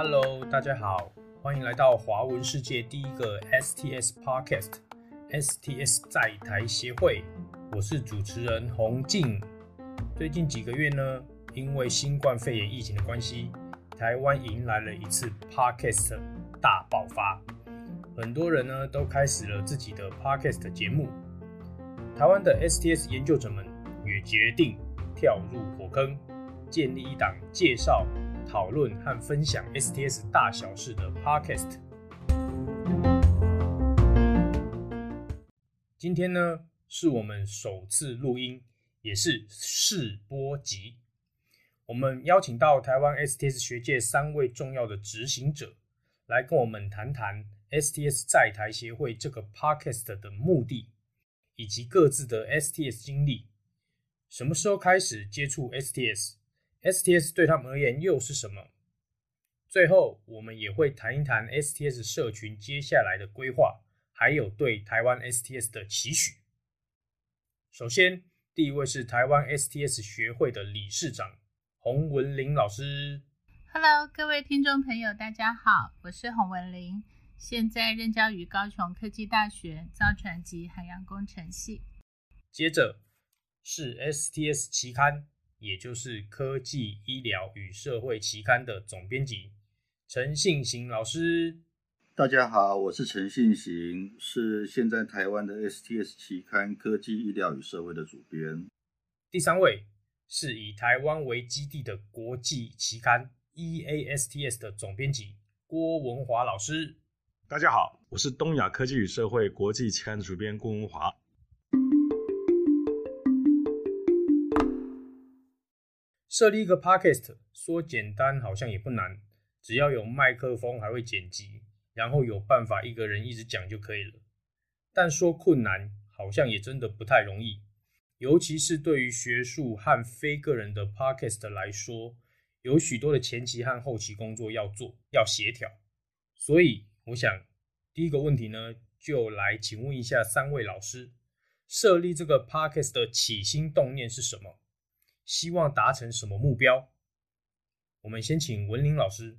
Hello，大家好，欢迎来到华文世界第一个 STS Podcast，STS 在台协会。我是主持人洪静。最近几个月呢，因为新冠肺炎疫情的关系，台湾迎来了一次 Podcast 大爆发，很多人呢都开始了自己的 Podcast 节目。台湾的 STS 研究者们也决定跳入火坑，建立一档介绍、讨论和分享 STS 大小事的 Podcast。今天呢，是我们首次录音，也是试播集。我们邀请到台湾 STS 学界三位重要的执行者，来跟我们谈谈 STS 在台协会这个 Podcast 的目的。以及各自的 STS 经历，什么时候开始接触 STS？STS？STS 对他们而言又是什么？最后，我们也会谈一谈 STS 社群接下来的规划，还有对台湾 STS 的期许。首先，第一位是台湾 STS 学会的理事长洪文玲老师。Hello，各位听众朋友，大家好，我是洪文玲。现在任教于高雄科技大学造船及海洋工程系。接着是 STS 期刊，也就是科技、医疗与社会期刊的总编辑陈信行老师。大家好，我是陈信行，是现在台湾的 STS 期刊《科技、医疗与社会》的主编。第三位是以台湾为基地的国际期刊 EASTS 的总编辑郭文华老师。大家好，我是东亚科技与社会国际期刊的主编郭文华。设立一个 Podcast，说简单好像也不难，只要有麦克风，还会剪辑，然后有办法一个人一直讲就可以了。但说困难，好像也真的不太容易，尤其是对于学术和非个人的 Podcast 来说，有许多的前期和后期工作要做，要协调，所以。我想第一个问题呢，就来请问一下三位老师，设立这个 Podcast 的起心动念是什么？希望达成什么目标？我们先请文玲老师。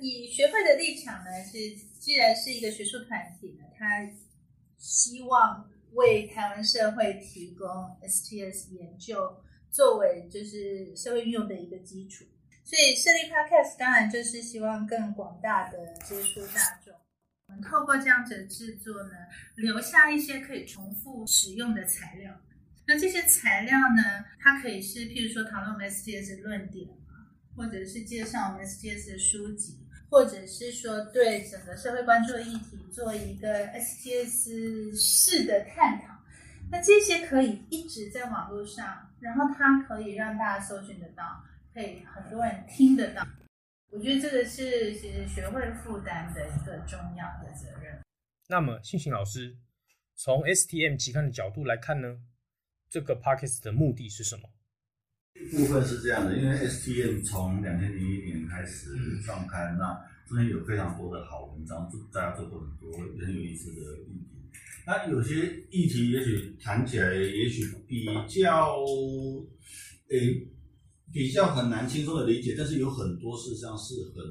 以学会的立场呢，是既然是一个学术团体呢，他希望为台湾社会提供 STS 研究作为就是社会运用的一个基础。所以设立 Podcast 当然就是希望更广大的接触大众。透过这样子的制作呢，留下一些可以重复使用的材料。那这些材料呢，它可以是譬如说讨论我们 STS 论点，或者是介绍我们 STS 的书籍，或者是说对整个社会关注的议题做一个 STS 式的探讨。那这些可以一直在网络上，然后它可以让大家搜寻得到。可以很多人听得到，我觉得这个是其实学会负担的一个重要的责任。那么，信行老师从 STM 期刊的角度来看呢，这个 Podcast 的目的是什么？部分是这样的，因为 STM 从两千零一年开始创刊，嗯、那中间有非常多的好文章，大家做过很多很有意思的议题。那有些议题也许谈起来，也许比较诶。欸比较很难轻松的理解，但是有很多事实上是很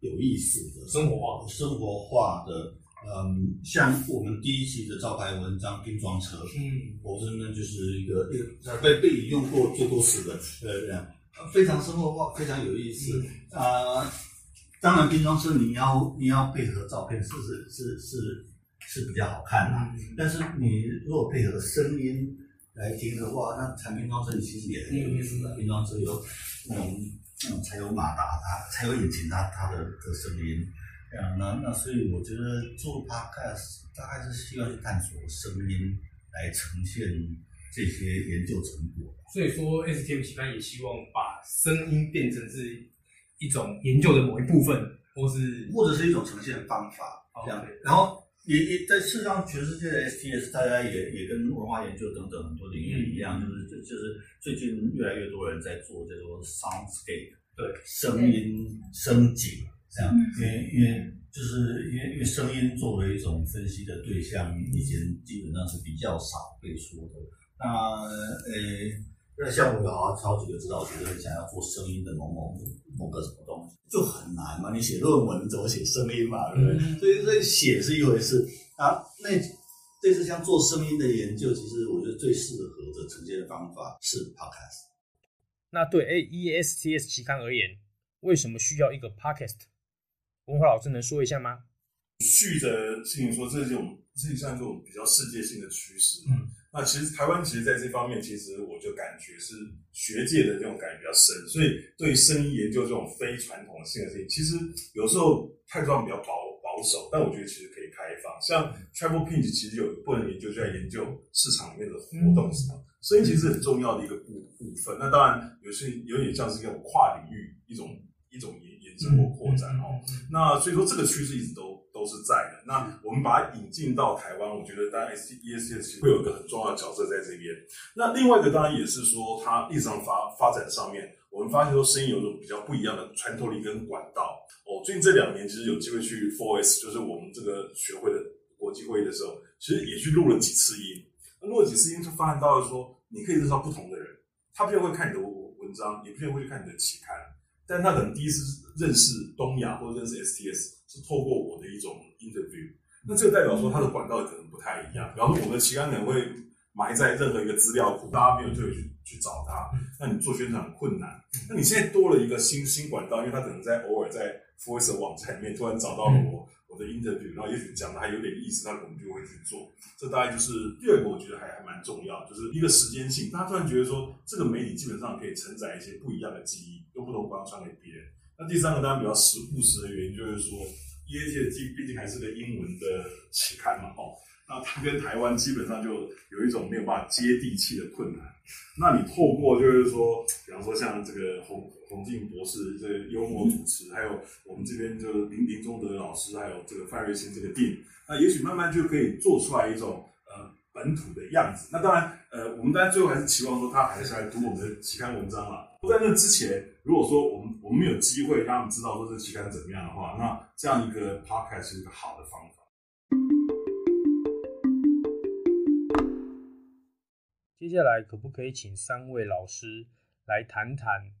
有意思的，生活化、生活化的。嗯，像我们第一期的招牌文章《拼装车》，嗯，我真的就是一个一个被被引用过最多次的，呃这样非常生活化，非常有意思。啊、嗯呃，当然拼装车你要你要配合照片，是是是是是比较好看的，嗯、但是你如果配合声音。来听的话，那产品装车其实也很有意思的。拼装车有那种那种柴油马达，它柴油引擎，它它的的声音。啊，那那所以我觉得做 Podcast 大概是需要去探索声音来呈现这些研究成果。所以说，STM 期刊也希望把声音变成是一种研究的某一部分，或是或者是一种呈现方法这样。然后。也也在事实上，全世界的 STS 大家也也跟文化研究等等很多领域一样，就是就就是最近越来越多人在做这种 soundscape，对，声音声景这样，因为因为就是因为因为声音作为一种分析的对象，以前基本上是比较少被说的。那呃，那像我有好好几个指导学生想要做声音的某某某个什么东西，就很难嘛。你写论文怎么写声音嘛，对不对？嗯、所以所以写是一回事啊。那这次像做声音的研究，其实我觉得最适合的呈现的方法是 podcast。那对 AESTS 期刊而言，为什么需要一个 podcast？文华老师能说一下吗？续的进行说，这种这是像这种比较世界性的趋势。嗯，那其实台湾其实在这方面，其实我就感觉是学界的这种感觉比较深，所以对声音研究这种非传统性的事情，其实有时候态度上比较保保守，但我觉得其实可以开放。像 Travel Pinch 其实有一部分研究就在研究市场里面的活动什么，声音其实很重要的一个部部分。那当然有些有点像是这种跨领域一种一种研延伸或扩展哦。那所以说这个趋势一直都。都是在的。那我们把它引进到台湾，我觉得当然 ESTS 会有一个很重要的角色在这边。那另外一个当然也是说，它历史上发发展上面，我们发现说声音有种比较不一样的穿透力跟管道。哦，最近这两年其实有机会去 Four S，就是我们这个学会的国际会议的时候，其实也去录了几次音。录了几次音，就发现到了说，你可以认识到不同的人，他不一定会看你的文章，也不一定会去看你的期刊，但他可能第一次认识东亚或者认识 STS。是透过我的一种 interview，那这个代表说它的管道可能不太一样。比方说，我们的期刊可能会埋在任何一个资料库，大家没有特别去去找它，那你做宣传很困难。那你现在多了一个新新管道，因为它可能在偶尔在 Voice 网站里面突然找到了我我的 interview，然后也许讲的还有点意思，那我们就会去做。这大概就是第二个，我觉得还还蛮重要，就是一个时间性。大家突然觉得说，这个媒体基本上可以承载一些不一样的记忆，用不同方式传给别人。那第三个当然比较实务实的原因，就是说。ESTS 毕竟还是个英文的期刊嘛，哦，那它跟台湾基本上就有一种没有办法接地气的困难。那你透过就是说，比方说像这个洪洪静博士这个幽默主持，还有我们这边就是林林宗德老师，还有这个范瑞新这个电影，那也许慢慢就可以做出来一种呃本土的样子。那当然，呃，我们当然最后还是期望说他还是来读我们的期刊文章在那之前，如果说我们我们没有机会让他们知道说这期刊怎么样的话，那这样一个 podcast 是一个好的方法。接下来可不可以请三位老师来谈谈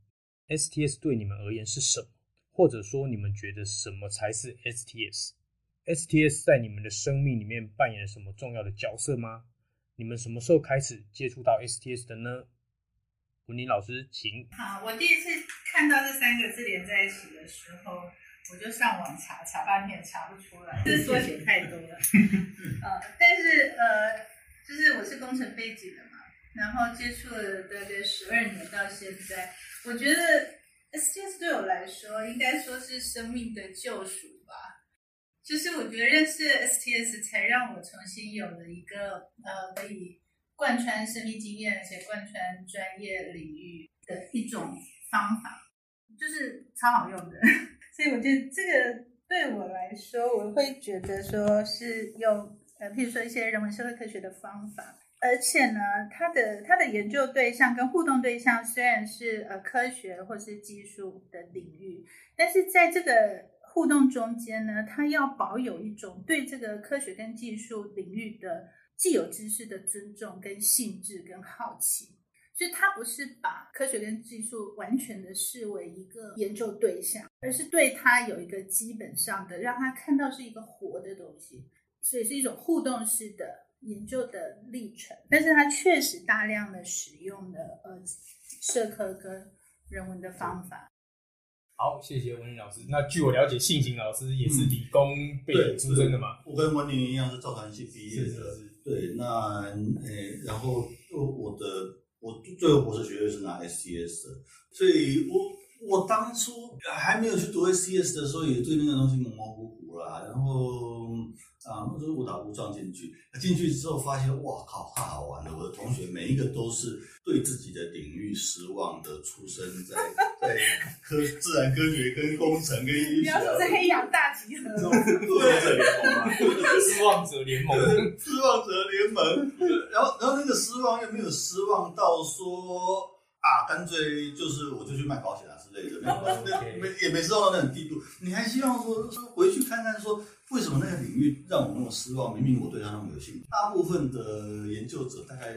STS 对你们而言是什么，或者说你们觉得什么才是 STS？STS 在你们的生命里面扮演了什么重要的角色吗？你们什么时候开始接触到 STS 的呢？文玲老师，请。好，我第一次看到这三个字连在一起的时候，我就上网查，查半天查不出来，这缩写太多了。呃，但是呃，就是我是工程背景的嘛，然后接触了大概十二年到现在，我觉得 STS 对我来说，应该说是生命的救赎吧。就是我觉得认识 STS 才让我重新有了一个呃可以。贯穿生命经验，而且贯穿专业领域的一种方法，就是超好用的。所以我觉得这个对我来说，我会觉得说是用呃，譬如说一些人文社会科学的方法，而且呢，它的它的研究对象跟互动对象虽然是呃科学或是技术的领域，但是在这个互动中间呢，它要保有一种对这个科学跟技术领域的。既有知识的尊重、跟兴致、跟好奇，所以他不是把科学跟技术完全的视为一个研究对象，而是对他有一个基本上的，让他看到是一个活的东西，所以是一种互动式的研究的历程。但是他确实大量的使用了呃社科跟人文的方法。好，谢谢文林老师。那据我了解，信行老师也是理工背景出身的嘛？我跟文林一样是造船系毕业的。是是是对，那诶、然后我的我最后博士学位是拿 STS 的，所以我我当初还没有去读 STS 的时候，也对那个东西模模糊糊啦，然后。啊，就是误打误撞进去，进去之后发现，哇靠，太好玩了！我的同学每一个都是对自己的领域失望的，出生在在科自然科学跟工程跟医学，啊，你要说是黑羊大集合，失望者联盟嘛，失望者联盟，失望者联盟。然后然后那个失望又没有失望到说，啊，干脆就是我就去卖保险啊之类的，没 没也没做到那种地步。你还希望说说回去看看说，为什么那个领域让我那么失望？明明我对他那么有兴趣。大部分的研究者大概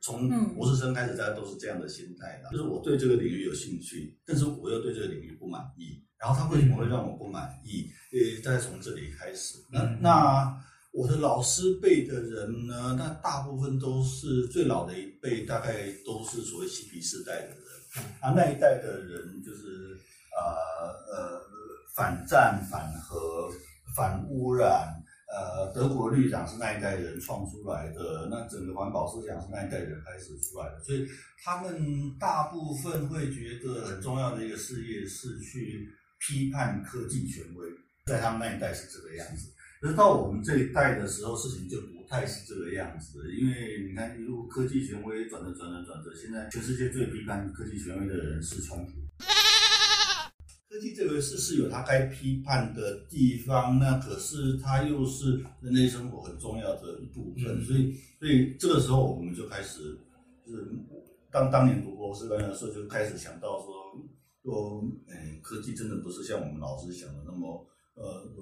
从博士生开始，大家都是这样的心态的，就是我对这个领域有兴趣，但是我又对这个领域不满意。然后他为什么会让我不满意？呃，大概从这里开始。那那。我的老师辈的人呢，那大部分都是最老的一辈，大概都是所谓嬉皮士代的人。啊，那一代的人就是呃呃反战、反核、反污染。呃，德国绿党是那一代人创出来的，那整个环保思想是那一代人开始出来的，所以他们大部分会觉得很重要的一个事业是去批判科技权威，在他们那一代是这个样子。可是到我们这一代的时候，事情就不太是这个样子。因为你看，一路科技权威转着转着转着，现在全世界最批判科技权威的人是川普。科技这个事是有它该批判的地方，那可是它又是人类生活很重要的一部分。所以，所以这个时候我们就开始，就是当当年读博士班的时候，就开始想到说，说，哎，科技真的不是像我们老师想的那么，呃。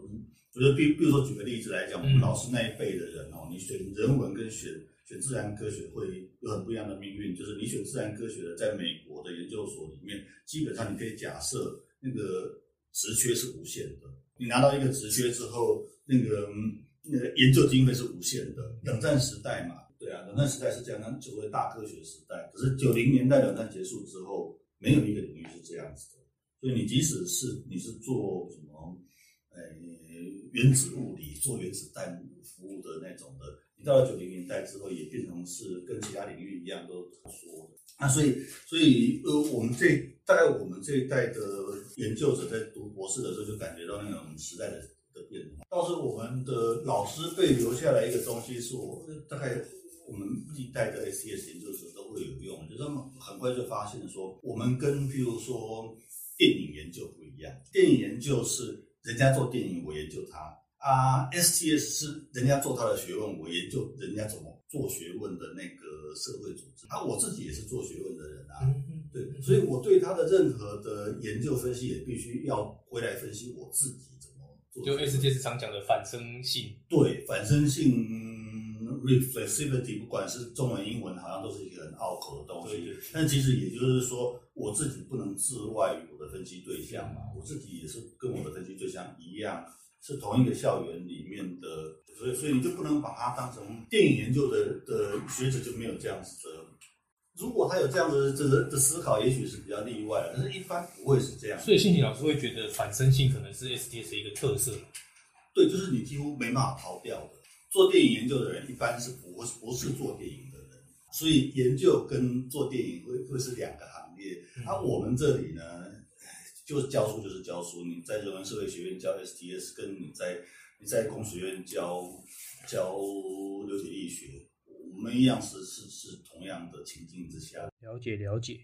我觉得比比如说举个例子来讲，我们老师那一辈的人哦，你选人文跟选选自然科学会有很不一样的命运。就是你选自然科学的，在美国的研究所里面，基本上你可以假设那个职缺是无限的。你拿到一个职缺之后，那个那个研究经费是无限的。冷战时代嘛，对啊，冷战时代是这样，那所谓大科学时代。可是九零年代冷战结束之后，没有一个领域是这样子的。所以你即使是你是做什么，呃。原子物理做原子弹服务的那种的，你到了九零年代之后，也变成是跟其他领域一样都说的。那所以，所以呃，我们这大概我们这一代的研究者在读博士的时候，就感觉到那种时代的的变化。倒是我们的老师被留下来一个东西，是我大概我们历代的 STS 研究者都会有用，就是他们很快就发现说，我们跟譬如说电影研究不一样，电影研究是。人家做电影，我研究他啊。STS 是人家做他的学问，我研究人家怎么做学问的那个社会组织。啊，我自己也是做学问的人啊，对，所以我对他的任何的研究分析，也必须要回来分析我自己怎么做。就 STS 常讲的反生性，对，反生性 reflexivity，不管是中文、英文，好像都是一个很拗口的东西。但其实也就是说。我自己不能置外于我的分析对象嘛，我自己也是跟我的分析对象一样，是同一个校园里面的，所以所以你就不能把它当成电影研究的的学者就没有这样子的。如果他有这样的这个的思考，也许是比较例外，但是一般不会是这样。所以，信息老师会觉得反身性可能是 STS 的一个特色。对，就是你几乎没办法逃掉的。做电影研究的人一般是不不是做电影的人，所以研究跟做电影会会是两个。那、啊、我们这里呢，就是教书就是教书。你在人文社会学院教 STS，跟你在你在工学院教教流体力学，我们一样是是是同样的情境之下。了解了解。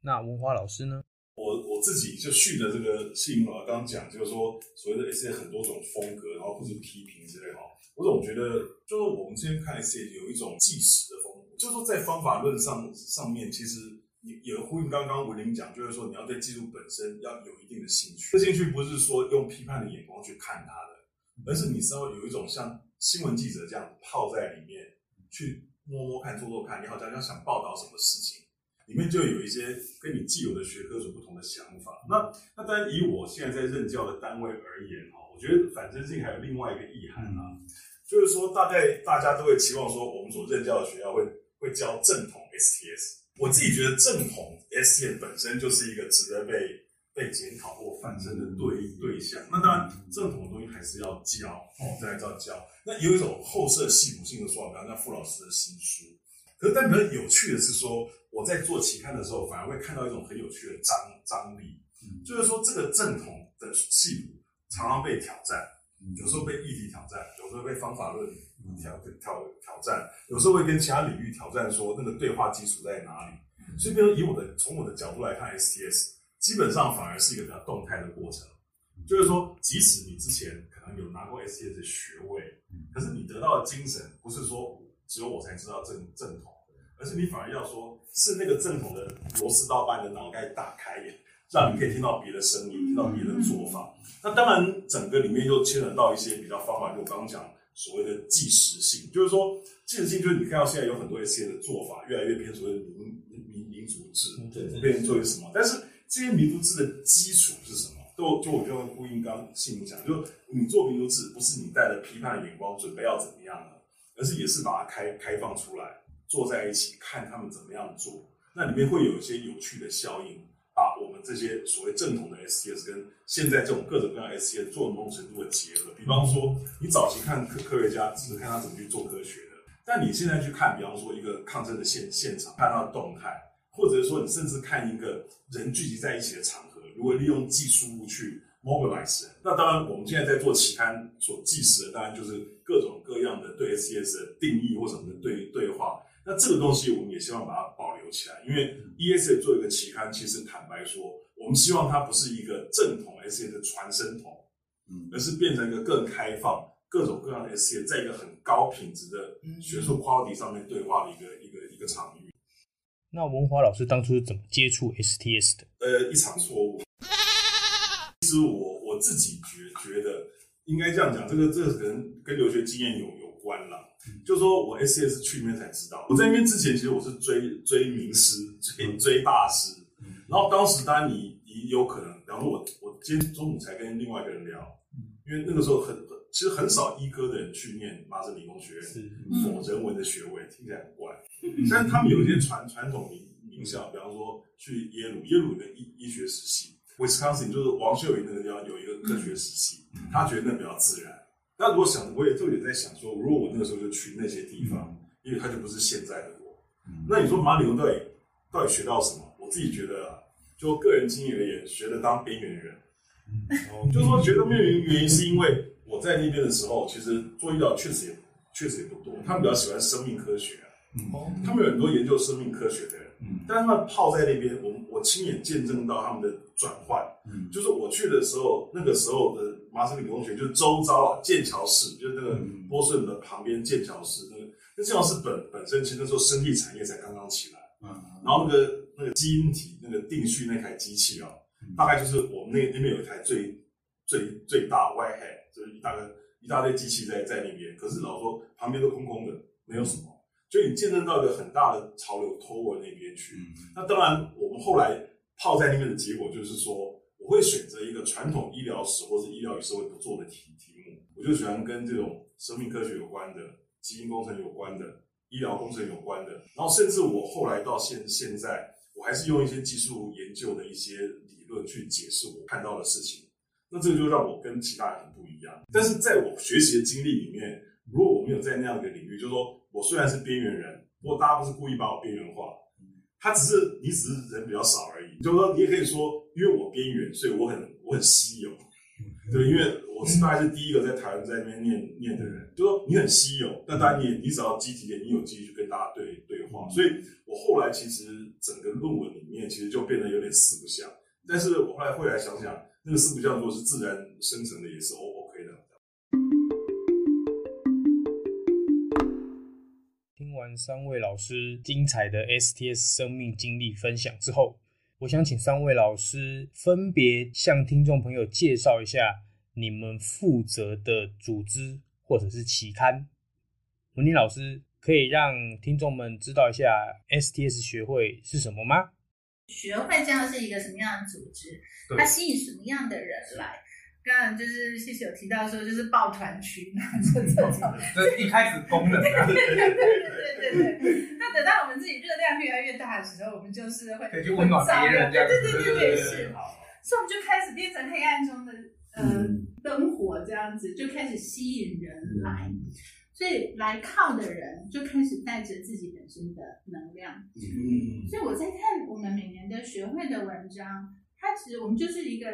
那文华老师呢？我我自己就续的这个信英老师刚刚讲，就是说所谓的 STS 很多种风格，然后或是批评之类哈。我总觉得，就是我们之前看 STS 有一种纪实的风格，就是说在方法论上上面，其实。也也呼应刚刚文玲讲，就是说你要对技术本身要有一定的兴趣。这兴趣不是说用批判的眼光去看它的，而是你稍微有一种像新闻记者这样泡在里面去摸摸看、做做看。你好像要想报道什么事情，里面就有一些跟你既有的学科所不同的想法。那那当然，以我现在在任教的单位而言哈，我觉得反生性还有另外一个意涵啊，就是说大概大家都会期望说，我们所任教的学校会会教正统 STS。我自己觉得正统 STS 本身就是一个值得被被检讨或反省的对对象。那当然，正统的东西还是要教哦，再来教教。那有一种后设系统性的说法，比方像傅老师的新书。可是，但比较有趣的是说，我在做期刊的时候，反而会看到一种很有趣的张张力，就是说这个正统的系统常常被挑战，有时候被议题挑战，有时候被方法论。挑挑挑战，有时候会跟其他领域挑战，说那个对话基础在哪里？所以，比如以我的从我的角度来看，STS 基本上反而是一个比较动态的过程。就是说，即使你之前可能有拿过 STS 的学位，可是你得到的精神不是说只有我才知道正正统，而是你反而要说是那个正统的螺丝刀把你的脑袋打开，让你可以听到别的声音，听到别的做法。那当然，整个里面又牵扯到一些比较方法，就我刚刚讲所谓的即时性，就是说即时性就是你看到现在有很多一些的做法，越来越偏所谓的民民民族制，对，变成作为什么？但是这些民族制的基础是什么？就就我就呼应刚信明讲，就你做民族制，不是你带着批判的眼光准备要怎么样的，而是也是把它开开放出来，坐在一起看他们怎么样做，那里面会有一些有趣的效应，这些所谓正统的 STS 跟现在这种各种各样 STS 做某种程度的结合。比方说，你早期看科科学家只是看他怎么去做科学的，但你现在去看，比方说一个抗争的现现场，看他的动态，或者说你甚至看一个人聚集在一起的场合。如果利用技术去 mobilize，那当然我们现在在做期刊所记实的，当然就是各种各样的对 STS 的定义或什么的对对话。那这个东西我们也希望把它保起来，因为 ESA 做一个期刊，其实坦白说，我们希望它不是一个正统 STS 的传声筒，嗯，而是变成一个更开放、各种各样的 STS 在一个很高品质的学术 quality 上面对话的一个一个一个场域。那文华老师当初是怎么接触 STS 的？呃，一场错误。其实我我自己觉觉得应该这样讲，这个这个可能跟留学经验有有关啦。嗯、就说我 STS 去那边才知道，我在那边之前其实我是追追名师，追追大师。嗯、然后当时当然你你有可能，比方说我我今天中午才跟另外一个人聊，嗯、因为那个时候很其实很少医科的人去念麻省理工学院，否人文的学位听起来很怪。但是他们有一些传传统名名校，比方说去耶鲁，耶鲁的医医学实习，Wisconsin 就是王秀云那个地方有一个科学实习，他觉得那比较自然。那如果想，我也就也在想说，如果我那个时候就去那些地方，因为他就不是现在的我。那你说马里欧到底到底学到什么？我自己觉得啊，就个人经验而言，学的当边缘人。就是说学的边缘原因是因为我在那边的时候，其实做医疗确实也确实也不多，他们比较喜欢生命科学。嗯，他们有很多研究生命科学的人，嗯，但是他们泡在那边，我我亲眼见证到他们的转换，嗯，就是我去的时候，那个时候的麻省理工学院，就是周遭啊，剑桥市，就是那个波士顿的旁边，剑桥市那个，那剑桥市本本身其实那时候生技产业才刚刚起来，嗯，然后那个那个基因体那个定序那台机器啊，大概就是我们那那边有一台最最最大 Whitehead，就是一大个一大堆机器在在那边，可是老说旁边都空空的，没有什么。所以你见证到一个很大的潮流拖我那边去，嗯、那当然我们后来泡在那边的结果就是说，我会选择一个传统医疗史或是医疗与社会不做的题题目，我就喜欢跟这种生命科学有关的、基因工程有关的、医疗工程有关的，然后甚至我后来到现现在，我还是用一些技术研究的一些理论去解释我看到的事情，那这个就让我跟其他人很不一样。但是在我学习的经历里面，如果我没有在那样的领域，就是说。我虽然是边缘人，不过大家不是故意把我边缘化，他只是你只是人比较少而已。就是说，你也可以说，因为我边缘，所以我很我很稀有，对，因为我是大概是第一个在台湾在那边念念的人。就是说你很稀有，但当然你也你只要积极点，你有机会去跟大家对对话。所以我后来其实整个论文里面其实就变得有点四不像，但是我后来后来想想，那个四不像如果是自然生成的，也是 OK 的。三位老师精彩的 STS 生命经历分享之后，我想请三位老师分别向听众朋友介绍一下你们负责的组织或者是期刊。文林老师可以让听众们知道一下 STS 学会是什么吗？学会这样是一个什么样的组织？它吸引什么样的人来？刚刚就是谢谢有提到说，就是抱团取暖这这种，这一开始功能，对对对对对对。那等到我们自己热量越来越大的时候，我们就是会去温暖别人，对对对对对是。所以我们就开始变成黑暗中的呃灯火这样子，就开始吸引人来，所以来靠的人就开始带着自己本身的能量。嗯，所以我在看我们每年的学会的文章，它其实我们就是一个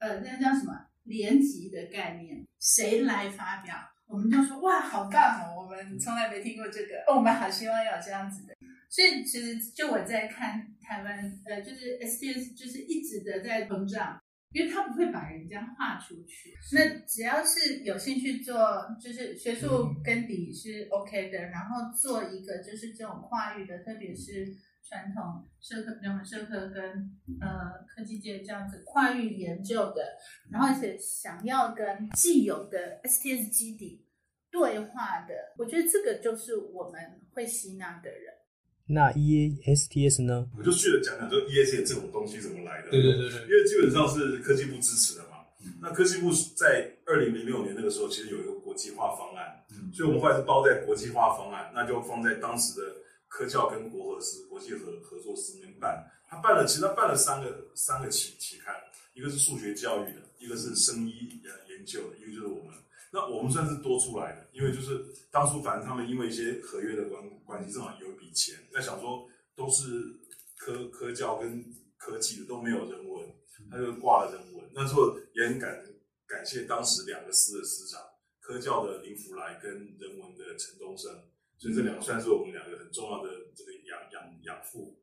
呃，那叫什么？联集的概念，谁来发表，我们就说哇，好棒哦！我们从来没听过这个，哦，我们好希望有这样子的。所以其实就我在看台湾，呃，就是 STS 就是一直的在膨胀。因为他不会把人家画出去。那只要是有兴趣做，就是学术根底是 OK 的，然后做一个就是这种跨域的，特别是传统社科、人文社科跟呃科技界这样子跨域研究的，然后而且想要跟既有的 STS 基底对话的，我觉得这个就是我们会吸纳的人。那 EASTS 呢？我就去了讲讲，就 EASTS 这种东西怎么来的？对对对对，因为基本上是科技部支持的嘛。嗯、那科技部在二零零六年那个时候，其实有一个国际化方案，嗯、所以我们后来是包在国际化方案，那就放在当时的科教跟国合司国际合合作司那边办。他办了，其实他办了三个三个期期刊，一个是数学教育的，一个是生医研研究的，一个就是我们。那我们算是多出来的，因为就是当初反正他们因为一些合约的关关系，正好有一笔钱，那想说都是科科教跟科技的都没有人文，他就挂了人文。那时候也很感感谢当时两个司的司长，科教的林福来跟人文的陈东升，所以这两个算是我们两个很重要的这个养养养父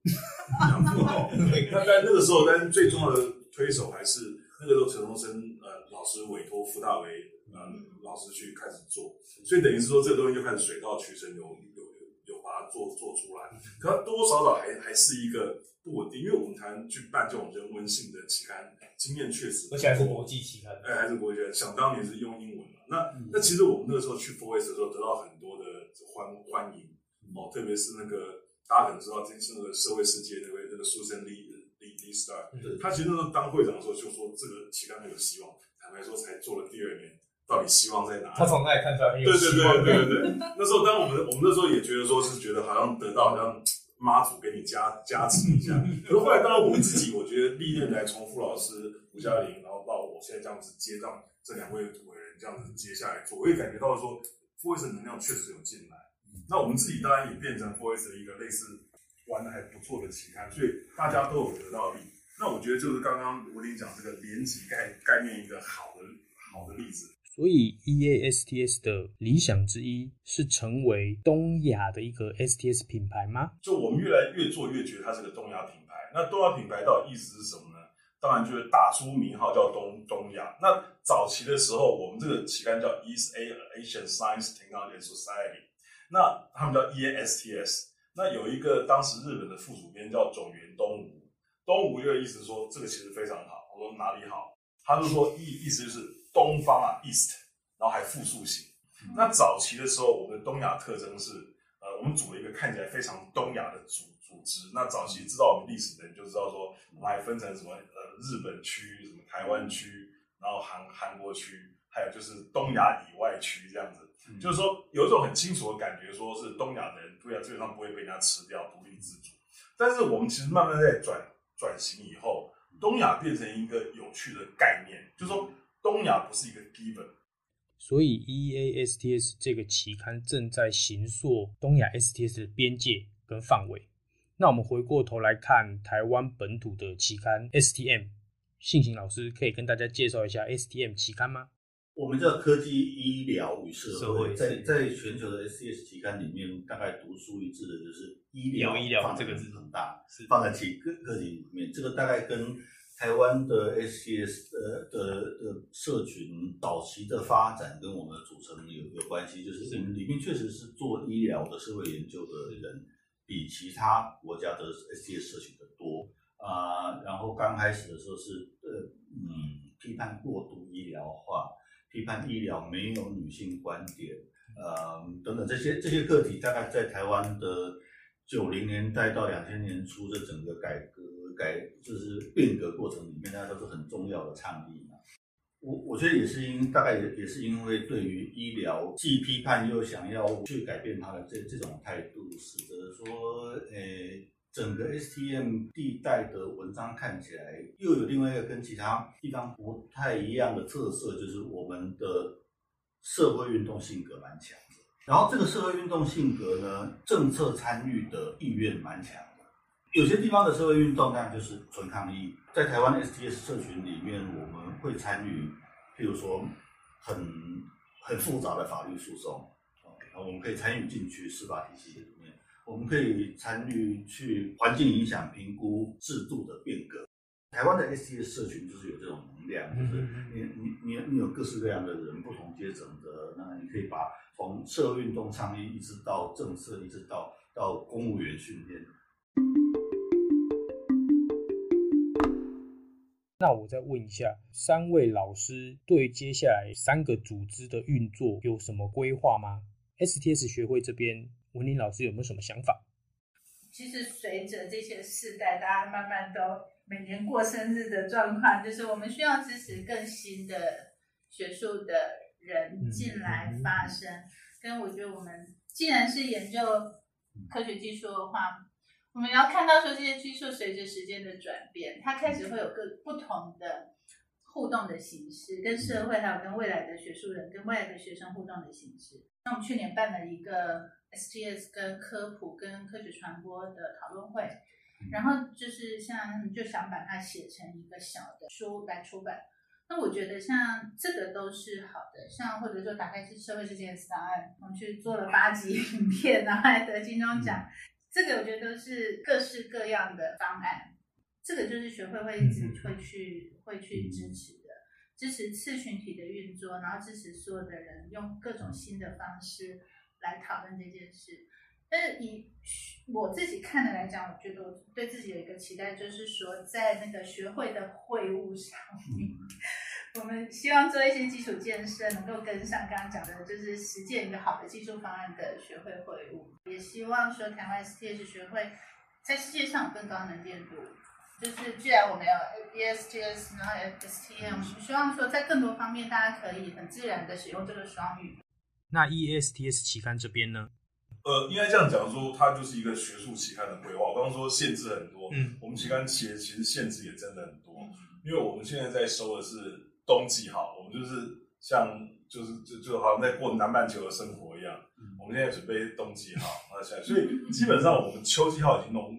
养父哦。那在那个时候，但是最重要的推手还是那个时候陈东升呃老师委托傅大为。呃，老师去开始做，所以等于是说这个东西就开始水到渠成，有有有把它做做出来。可它多多少少还还是一个不稳定，因为我们谈去办这种人文性的期刊，经验确实，而且还是国际期刊，哎，还是国际期刊。想当年是用英文嘛，那、嗯、那其实我们那个时候去 4S 的时候，得到很多的欢欢迎哦，特别是那个大家可能知道，这是那个社会世界那位那个 Susan Lee Lee Lee Star，他其实那时候当会长的时候就说这个期刊很有希望，坦白说才做了第二年。到底希望在哪里？他从那里看出来很有希望。对对对对对对。那时候，当我们我们那时候也觉得说是觉得好像得到好像妈祖给你加加持一下。可是后来，当然我们自己，我觉得历练来从傅老师、吴嘉玲，然后到我现在这样子接上这两位伟人这样子接下来做，我也感觉到说 4S 的能量确实有进来。那我们自己当然也变成 voice 的一个类似玩的还不错的期刊，所以大家都有得到利。那我觉得就是刚刚我跟你讲这个联级概概念一个好的好的例子。所以 EASTS 的理想之一是成为东亚的一个 STS 品牌吗？就我们越来越做越觉得它是个东亚品牌。那东亚品牌到底意思是什么呢？当然就是打出名号叫东东亚。那早期的时候，我们这个期刊叫 East Asian Science Technology Society，那他们叫 EASTS。那有一个当时日本的副主编叫种源东吴，东吴又意思说这个其实非常好。我说哪里好？他就说意意思就是。东方啊，East，然后还复数型。那早期的时候，我们的东亚特征是，呃，我们组了一个看起来非常东亚的组组织。那早期知道我们历史的人就知道说，我们还分成什么呃日本区、什么台湾区，然后韩韩国区，还有就是东亚以外区这样子。嗯、就是说有一种很清楚的感觉，说是东亚的人，对啊，基本上不会被人家吃掉，独立自主。但是我们其实慢慢在转转型以后，东亚变成一个有趣的概念，就是说。东亚不是一个 given，所以 EASTS 这个期刊正在形塑东亚 STS 的边界跟范围。那我们回过头来看台湾本土的期刊 STM，信行老师可以跟大家介绍一下 STM 期刊吗？我们叫科技医疗与社会，在在全球的 SCS 期刊里面，大概独树一帜的就是医疗医疗这个字很大，是放在期各个体里面，这个大概跟。台湾的 SCS 呃的的社群早期的发展跟我们的组成有有关系，就是我们里面确实是做医疗的社会研究的人比其他国家的 STS 社群的多啊、然后刚开始的时候是呃嗯批判过度医疗化，批判医疗没有女性观点，呃等等这些这些课题，大概在台湾的九零年代到两千年初的整个改革。改就是变革过程里面，大家都是很重要的倡议。我我觉得也是因大概也也是因为对于医疗既批判又想要去改变它的这这种态度，使得说，诶，整个 STM 地带的文章看起来又有另外一个跟其他地方不太一样的特色，就是我们的社会运动性格蛮强的。然后这个社会运动性格呢，政策参与的意愿蛮强。有些地方的社会运动，那就是纯抗议。在台湾的 STS 社群里面，我会参与，譬如说很很复杂的法律诉讼，啊我们可以参与进去司法体系里面，我们可以参与去环境影响评估制度的变革。台湾的 STS 社群就是有这种能能量，就是你你你你有各式各样的人，不同阶层的，那你可以把从社运动倡议一直到政策，一直到到公务员训练。那我再问一下，三位老师对接下来三个组织的运作有什么规划吗？STS 学会这边，文林老师有没有什么想法？其实随着这些世代，大家慢慢都每年过生日的状况，就是我们需要支持更新的学术的人进来发声。嗯嗯、跟我觉得，我们既然是研究科学技术的话，我们要看到说，这些技术随着时间的转变，它开始会有各不同的互动的形式，跟社会还有跟未来的学术人、跟未来的学生互动的形式。那我们去年办了一个 STS 跟科普跟科学传播的讨论会，然后就是像就想把它写成一个小的书来出版。那我觉得像这个都是好的，像或者说打开是社会事件档案，我们去做了八集 影片，然后还得金钟奖。这个我觉得都是各式各样的方案，这个就是学会会一直会去会去支持的，支持次群体的运作，然后支持所有的人用各种新的方式来讨论这件事。但是以我自己看的来讲，我觉得我对自己有一个期待，就是说在那个学会的会务上面。我们希望做一些基础建设，能够跟上刚刚讲的，就是实践一个好的技术方案的学会会务。也希望说台湾 STS 学会在世界上有更高能见度。就是既然我们有 ESTS，然后 STM，我们希望说在更多方面大家可以很自然的使用这个双语。那 EASTS 期刊这边呢？呃，应该这样讲说，它就是一个学术期刊的规划。我刚刚说限制很多，嗯，我们期刊其实其实限制也真的很多，因为我们现在在收的是。冬季好，我们就是像就是就就好像在过南半球的生活一样。嗯、我们现在准备冬季好，那现在所以基本上我们秋季号已经弄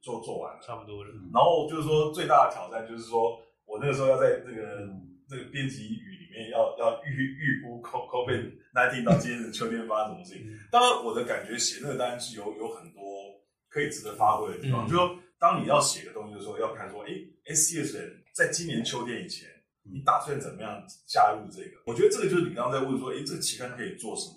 做做完了，差不多了。然后就是说最大的挑战就是说我那个时候要在那个那个编辑语里面要要预预估 COVID-19 到今年的秋天发生什么事情。嗯、当然我的感觉写那个单是有有很多可以值得发挥的地方，嗯、就是说当你要写个东西的时候，要看说，哎，S C S 人在今年秋天以前。你打算怎么样加入这个？我觉得这个就是你刚刚在问说，诶，这个期刊可以做什么？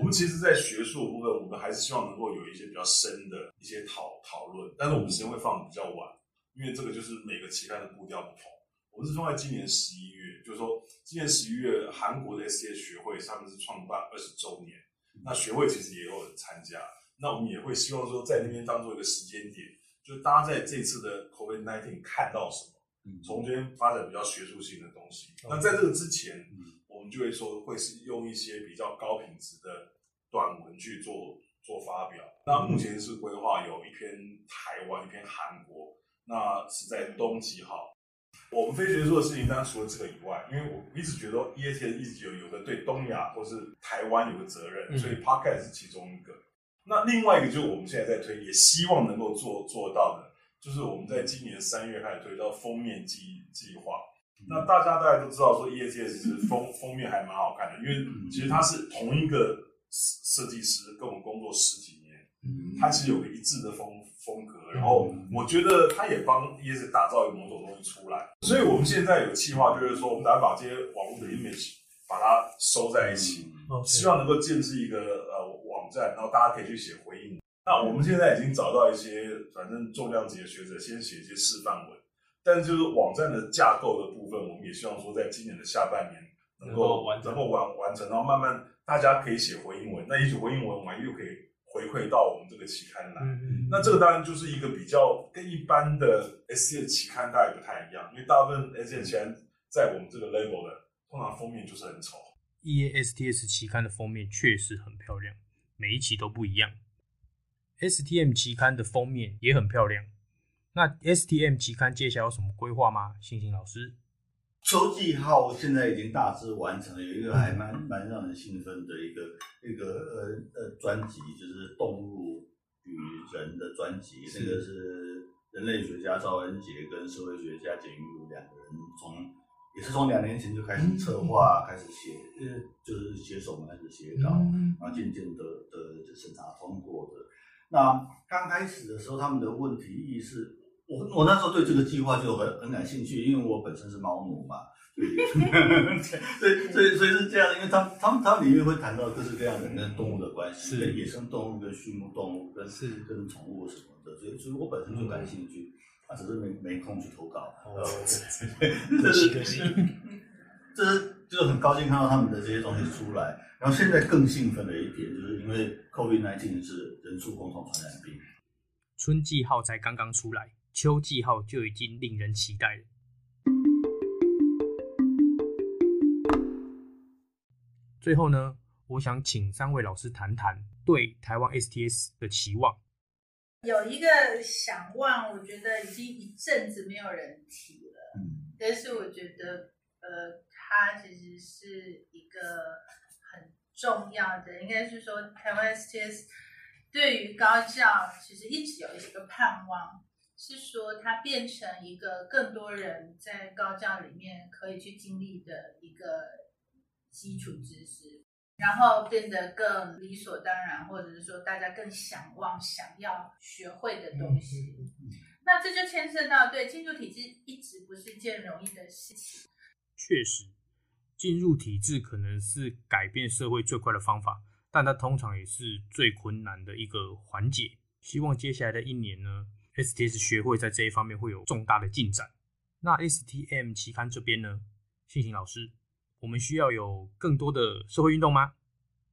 我们其实，在学术部分，我们还是希望能够有一些比较深的一些讨讨论，但是我们时间会放的比较晚，因为这个就是每个期刊的步调不同。我们是放在今年十一月，就是说今年十一月，韩国的 SCA 学会他们是创办二十周年，那学会其实也有人参加，那我们也会希望说，在那边当做一个时间点，就是大家在这次的 COVID-19 看到什么。从这边发展比较学术性的东西。那在这个之前，我们就会说会是用一些比较高品质的短文去做做发表。那目前是规划有一篇台湾，一篇韩国，那是在冬季哈。我们非学术的事情，当然除了这个以外，因为我一直觉得 EASTS 一直有有个对东亚或是台湾有个责任，所以 Podcast 是其中一个。那另外一个就是我们现在在推，也希望能够做做到的。就是我们在今年三月开始推到封面计计划，那大家大概都知道说 EASTS 是封封面还蛮好看的，因为其实他是同一个设计师跟我们工作十几年，他其实有个一致的风风格，然后我觉得他也帮 EASTS 打造一个某种东西出来，所以我们现在有计划，就是说我们打算把这些网络的 image 把它收在一起，希望能够建置一个呃网站，然后大家可以去写回应。那我们现在已经找到一些，反正重量级的学者先写一些示范文，但是就是网站的架构的部分，我们也希望说在今年的下半年能够完能够完完成，然后慢慢大家可以写回应文，那也许回应文我们又可以回馈到我们这个期刊来。嗯、那这个当然就是一个比较跟一般的 STS 期刊大概不太一样，因为大部分 STS 期刊在我们这个 level 的，通常封面就是很丑。EASTS 期刊的封面确实很漂亮，每一期都不一样。STM 期刊的封面也很漂亮。那 STM 期刊接下来有什么规划吗？星星老师，秋季号现在已经大致完成了，有一个还蛮蛮让人兴奋的一个一个呃呃专辑，就是动物与人的专辑。这个是人类学家赵恩杰跟社会学家简玉如两个人从也是从两年前就开始策划，开始写，呃，就是写手们开始写稿，然后渐渐的的审查通过的。那刚开始的时候，他们的问题意识我我那时候对这个计划就很很感兴趣，因为我本身是猫奴嘛，对，所以所以所以是这样的，因为他他们他们里面会谈到各式各样的跟动物的关系，是跟野生动物跟畜牧动物跟是跟宠物什么的，所以所以我本身就感兴趣，他、只是没没空去投稿。哦，可惜可惜，这是就是很高兴看到他们的这些东西出来，然后现在更兴奋的一点就是因为 COVID-19 是人畜共同传染病，春季号才刚刚出来。秋季号就已经令人期待了。最后呢，我想请三位老师谈谈对台湾 STS 的期望。有一个想望，我觉得已经一阵子没有人提了。嗯，但是我觉得，呃，它其实是一个很重要的，应该是说台湾 STS 对于高教其实一直有一个盼望。是说，它变成一个更多人在高教里面可以去经历的一个基础知识，然后变得更理所当然，或者是说大家更向往、想要学会的东西。那这就牵涉到，对，建筑体制一直不是一件容易的事情。确实，进入体制可能是改变社会最快的方法，但它通常也是最困难的一个环节。希望接下来的一年呢，STS 学会在这一方面会有重大的进展。那 STM 期刊这边呢，信行老师，我们需要有更多的社会运动吗？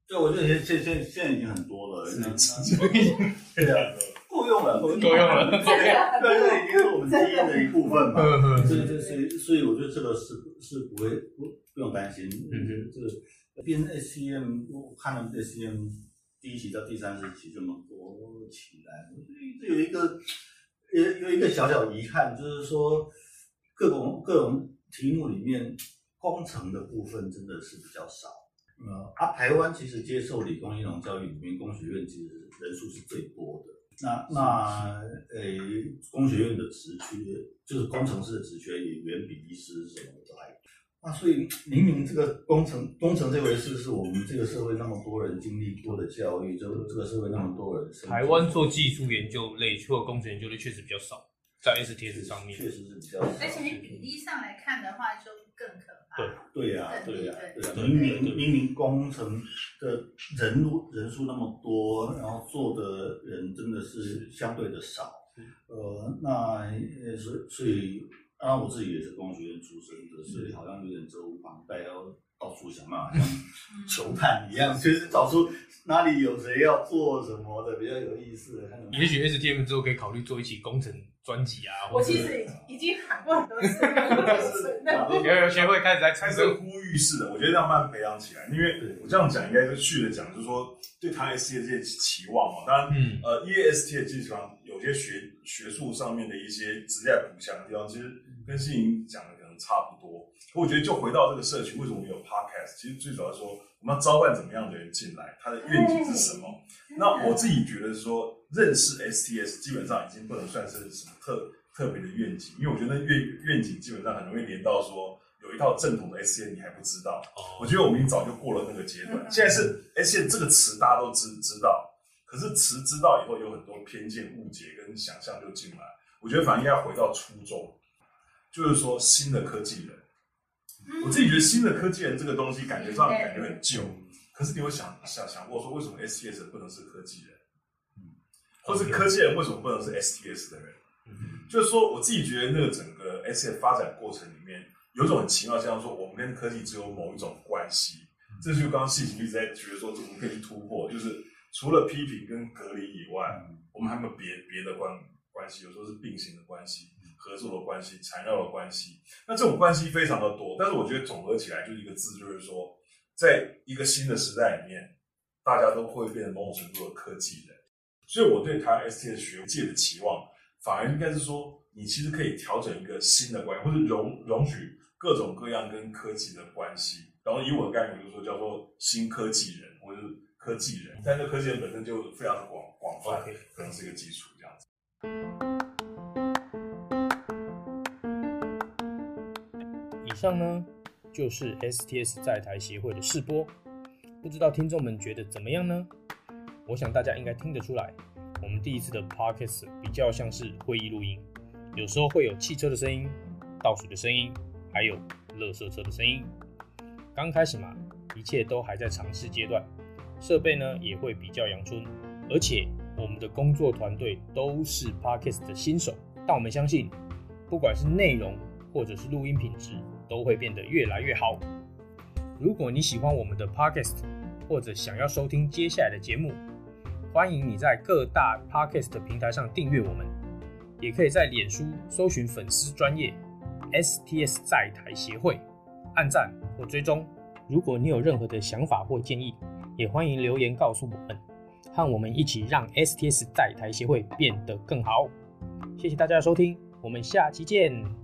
对，我觉得现现现现在已经很多了，是 对啊，够用了，够用了，对，这已经是我们基因的一部分嘛。所以，所以，所以我觉得这个是是不会不不用担心。嗯哼，这个编 STM，我看了 SCM 第一期到第三十期这么多起来，这有一个。有有一个小小遗憾，就是说各种各种题目里面工程的部分真的是比较少。呃，啊，台湾其实接受理工应用教育里面，工学院其实人数是最多的。那那呃，工学院的职缺就是工程师的职缺也远比医师什么的还。啊，所以明明这个工程工程这回事是我们这个社会那么多人经历过的教育，就这个社会那么多人。台湾做技术研究类或工程研究类确实比较少，在 STS 上面确实是比较少。而且你比例上来看的话，就更对对呀，对呀，对呀。明明明明工程的人人数那么多，然后做的人真的是相对的少。呃，那所以所以。当然，我自己也是工学院出身的，所以好像有点责无旁贷，要到处想办法，像球探一样，就是找出哪里有谁要做什么的比较有意思的。也许 STM 之后可以考虑做一起工程专辑啊。我其实已经喊过很多次了。有有学会开始在产生呼吁式的，我觉得要慢慢培养起来。因为我这样讲应该是续的讲，就是说对他 STS 这些期望嘛。当然，嗯，呃，因为 STS 基础上有些学学术上面的一些职业补强的地方，其实。跟信行讲的可能差不多，我觉得就回到这个社区，为什么我们有 podcast？其实最主要说，我们要召唤怎么样的人进来，他的愿景是什么？那我自己觉得说，认识 STS 基本上已经不能算是什么特特别的愿景，因为我觉得愿愿景基本上很容易连到说，有一套正统的 STS 你还不知道。我觉得我们已经早就过了那个阶段，现在是 STS 这个词大家都知知道，可是词知道以后有很多偏见、误解跟想象就进来。我觉得反而应该回到初衷。就是说，新的科技人，我自己觉得新的科技人这个东西感觉上感觉很旧，可是你有想想想过说，为什么 STS 不能是科技人？嗯，或是科技人为什么不能是 STS 的人？嗯，就是说，我自己觉得那个整个 STS 发展过程里面，有一种很奇妙，像说我们跟科技只有某一种关系，这就是刚刚信行一直在觉得说，怎么可以去突破？就是除了批评跟隔离以外，我们还有没有别别的关关系？有时候是并行的关系。合作的关系、缠绕的关系，那这种关系非常的多，但是我觉得总合起来就是一个字，就是说，在一个新的时代里面，大家都会变成某种程度的科技人。所以我对台 STS 学界的期望，反而应该是说，你其实可以调整一个新的关系，或者容容许各种各样跟科技的关系。然后以我的概念，我就说叫做新科技人，或者是科技人，但是科技人本身就非常的广广泛可能是一个基础这样子。以上呢，就是 STS 在台协会的试播，不知道听众们觉得怎么样呢？我想大家应该听得出来，第一次的 Podcast 比较像是会议录音，有时候会有汽车的声音、倒水的声音，还有垃圾车的声音。刚开始嘛，一切都还在尝试阶段，设备呢也会比较阳春，而且我们的工作团队都是 Podcast 的新手，但我们相信，不管是内容或者是录音品质，都会变得越来越好。如果你喜欢我们的 Podcast，或者想要收听接下来的节目，欢迎你在各大 Podcast 平台上订阅我们，也可以在脸书搜寻粉丝专业 STS 在台协会，按赞或追踪。如果你有任何的想法或建议，也欢迎留言告诉我们，和我们一起让 STS 在台协会变得更好。谢谢大家的收听，我们下期见。